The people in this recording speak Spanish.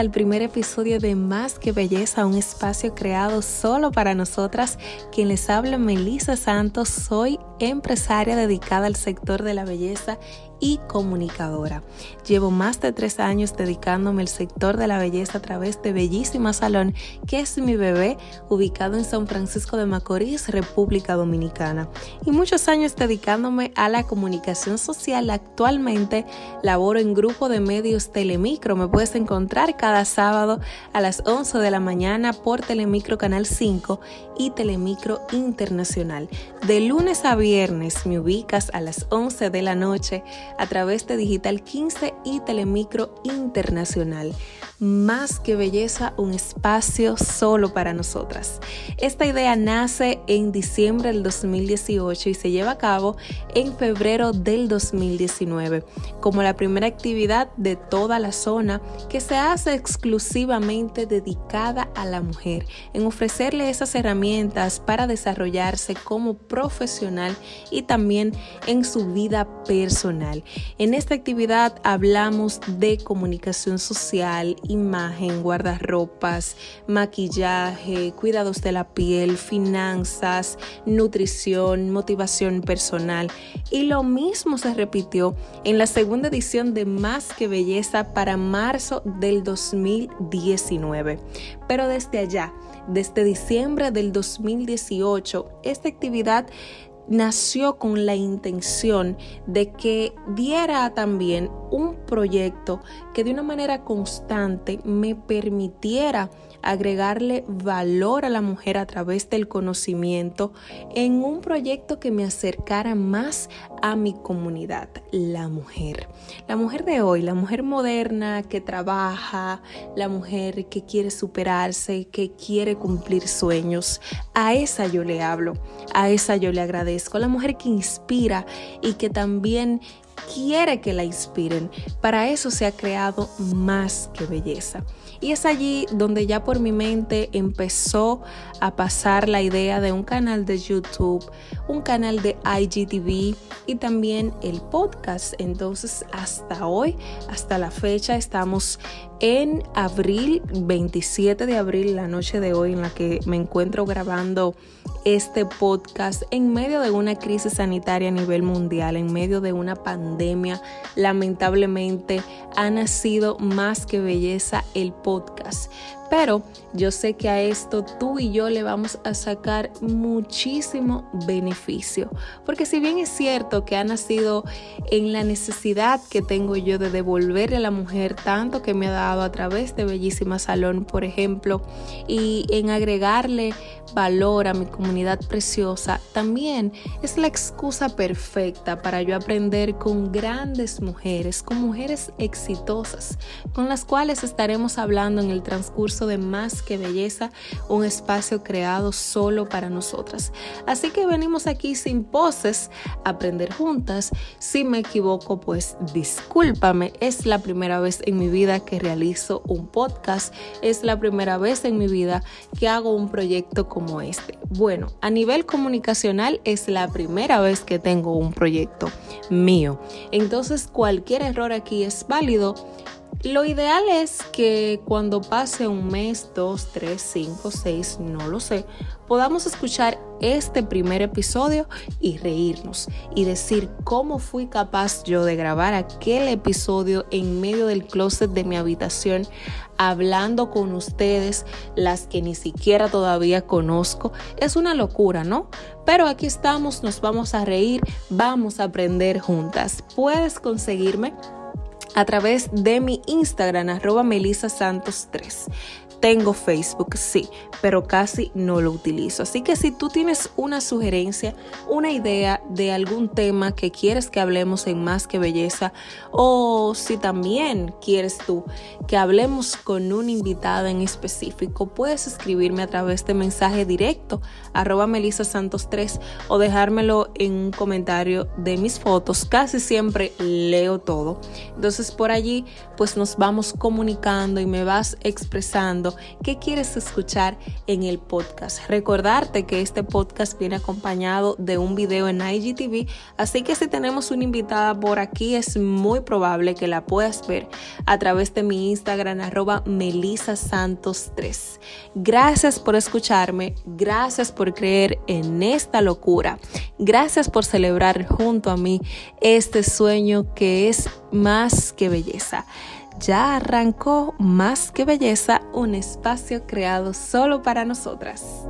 al primer episodio de Más que Belleza, un espacio creado solo para nosotras. Quien les habla, Melissa Santos, soy empresaria dedicada al sector de la belleza y comunicadora. Llevo más de tres años dedicándome al sector de la belleza a través de Bellísima Salón, que es mi bebé, ubicado en San Francisco de Macorís, República Dominicana. Y muchos años dedicándome a la comunicación social. Actualmente laboro en grupo de medios Telemicro. Me puedes encontrar cada sábado a las 11 de la mañana por Telemicro Canal 5 y Telemicro Internacional. De lunes a viernes me ubicas a las 11 de la noche a través de Digital 15 y Telemicro Internacional. Más que belleza, un espacio solo para nosotras. Esta idea nace en diciembre del 2018 y se lleva a cabo en febrero del 2019 como la primera actividad de toda la zona que se hace exclusivamente dedicada a la mujer, en ofrecerle esas herramientas para desarrollarse como profesional y también en su vida personal. En esta actividad hablamos de comunicación social, imagen, guardarropas, maquillaje, cuidados de la piel, finanzas, nutrición, motivación personal. Y lo mismo se repitió en la segunda edición de Más que Belleza para marzo del 2019. Pero desde allá, desde diciembre del 2018, esta actividad nació con la intención de que diera también un proyecto que de una manera constante me permitiera agregarle valor a la mujer a través del conocimiento en un proyecto que me acercara más a mi comunidad, la mujer. La mujer de hoy, la mujer moderna que trabaja, la mujer que quiere superarse, que quiere cumplir sueños, a esa yo le hablo, a esa yo le agradezco, la mujer que inspira y que también quiere que la inspiren. Para eso se ha creado más que belleza. Y es allí donde ya por mi mente empezó a pasar la idea de un canal de YouTube, un canal de IGTV y también el podcast. Entonces hasta hoy, hasta la fecha, estamos en abril, 27 de abril, la noche de hoy en la que me encuentro grabando este podcast en medio de una crisis sanitaria a nivel mundial, en medio de una pandemia. Lamentablemente ha nacido más que belleza el podcast. Pero yo sé que a esto tú y yo le vamos a sacar muchísimo beneficio. Porque si bien es cierto que ha nacido en la necesidad que tengo yo de devolverle a la mujer tanto que me ha dado a través de Bellísima Salón, por ejemplo, y en agregarle valor a mi comunidad preciosa, también es la excusa perfecta para yo aprender con grandes mujeres, con mujeres exitosas, con las cuales estaremos hablando en el transcurso de Más que Belleza, un espacio creado solo para nosotras. Así que venimos aquí sin poses, a aprender juntas. Si me equivoco, pues discúlpame. Es la primera vez en mi vida que realizo un podcast. Es la primera vez en mi vida que hago un proyecto como este. Bueno, a nivel comunicacional es la primera vez que tengo un proyecto mío. Entonces cualquier error aquí es válido lo ideal es que cuando pase un mes, dos, tres, cinco, seis, no lo sé, podamos escuchar este primer episodio y reírnos y decir cómo fui capaz yo de grabar aquel episodio en medio del closet de mi habitación hablando con ustedes, las que ni siquiera todavía conozco. Es una locura, ¿no? Pero aquí estamos, nos vamos a reír, vamos a aprender juntas. Puedes conseguirme a través de mi Instagram, arroba melisasantos3. Tengo Facebook, sí, pero casi no lo utilizo. Así que si tú tienes una sugerencia, una idea de algún tema que quieres que hablemos en Más que Belleza, o si también quieres tú que hablemos con un invitado en específico, puedes escribirme a través de mensaje directo, arroba melisasantos3, o dejármelo en un comentario de mis fotos. Casi siempre leo todo. Entonces por allí, pues nos vamos comunicando y me vas expresando qué quieres escuchar en el podcast. Recordarte que este podcast viene acompañado de un video en IGTV, así que si tenemos una invitada por aquí es muy probable que la puedas ver a través de mi Instagram arroba melisasantos3. Gracias por escucharme, gracias por creer en esta locura, gracias por celebrar junto a mí este sueño que es más que belleza. Ya arrancó más que belleza, un espacio creado solo para nosotras.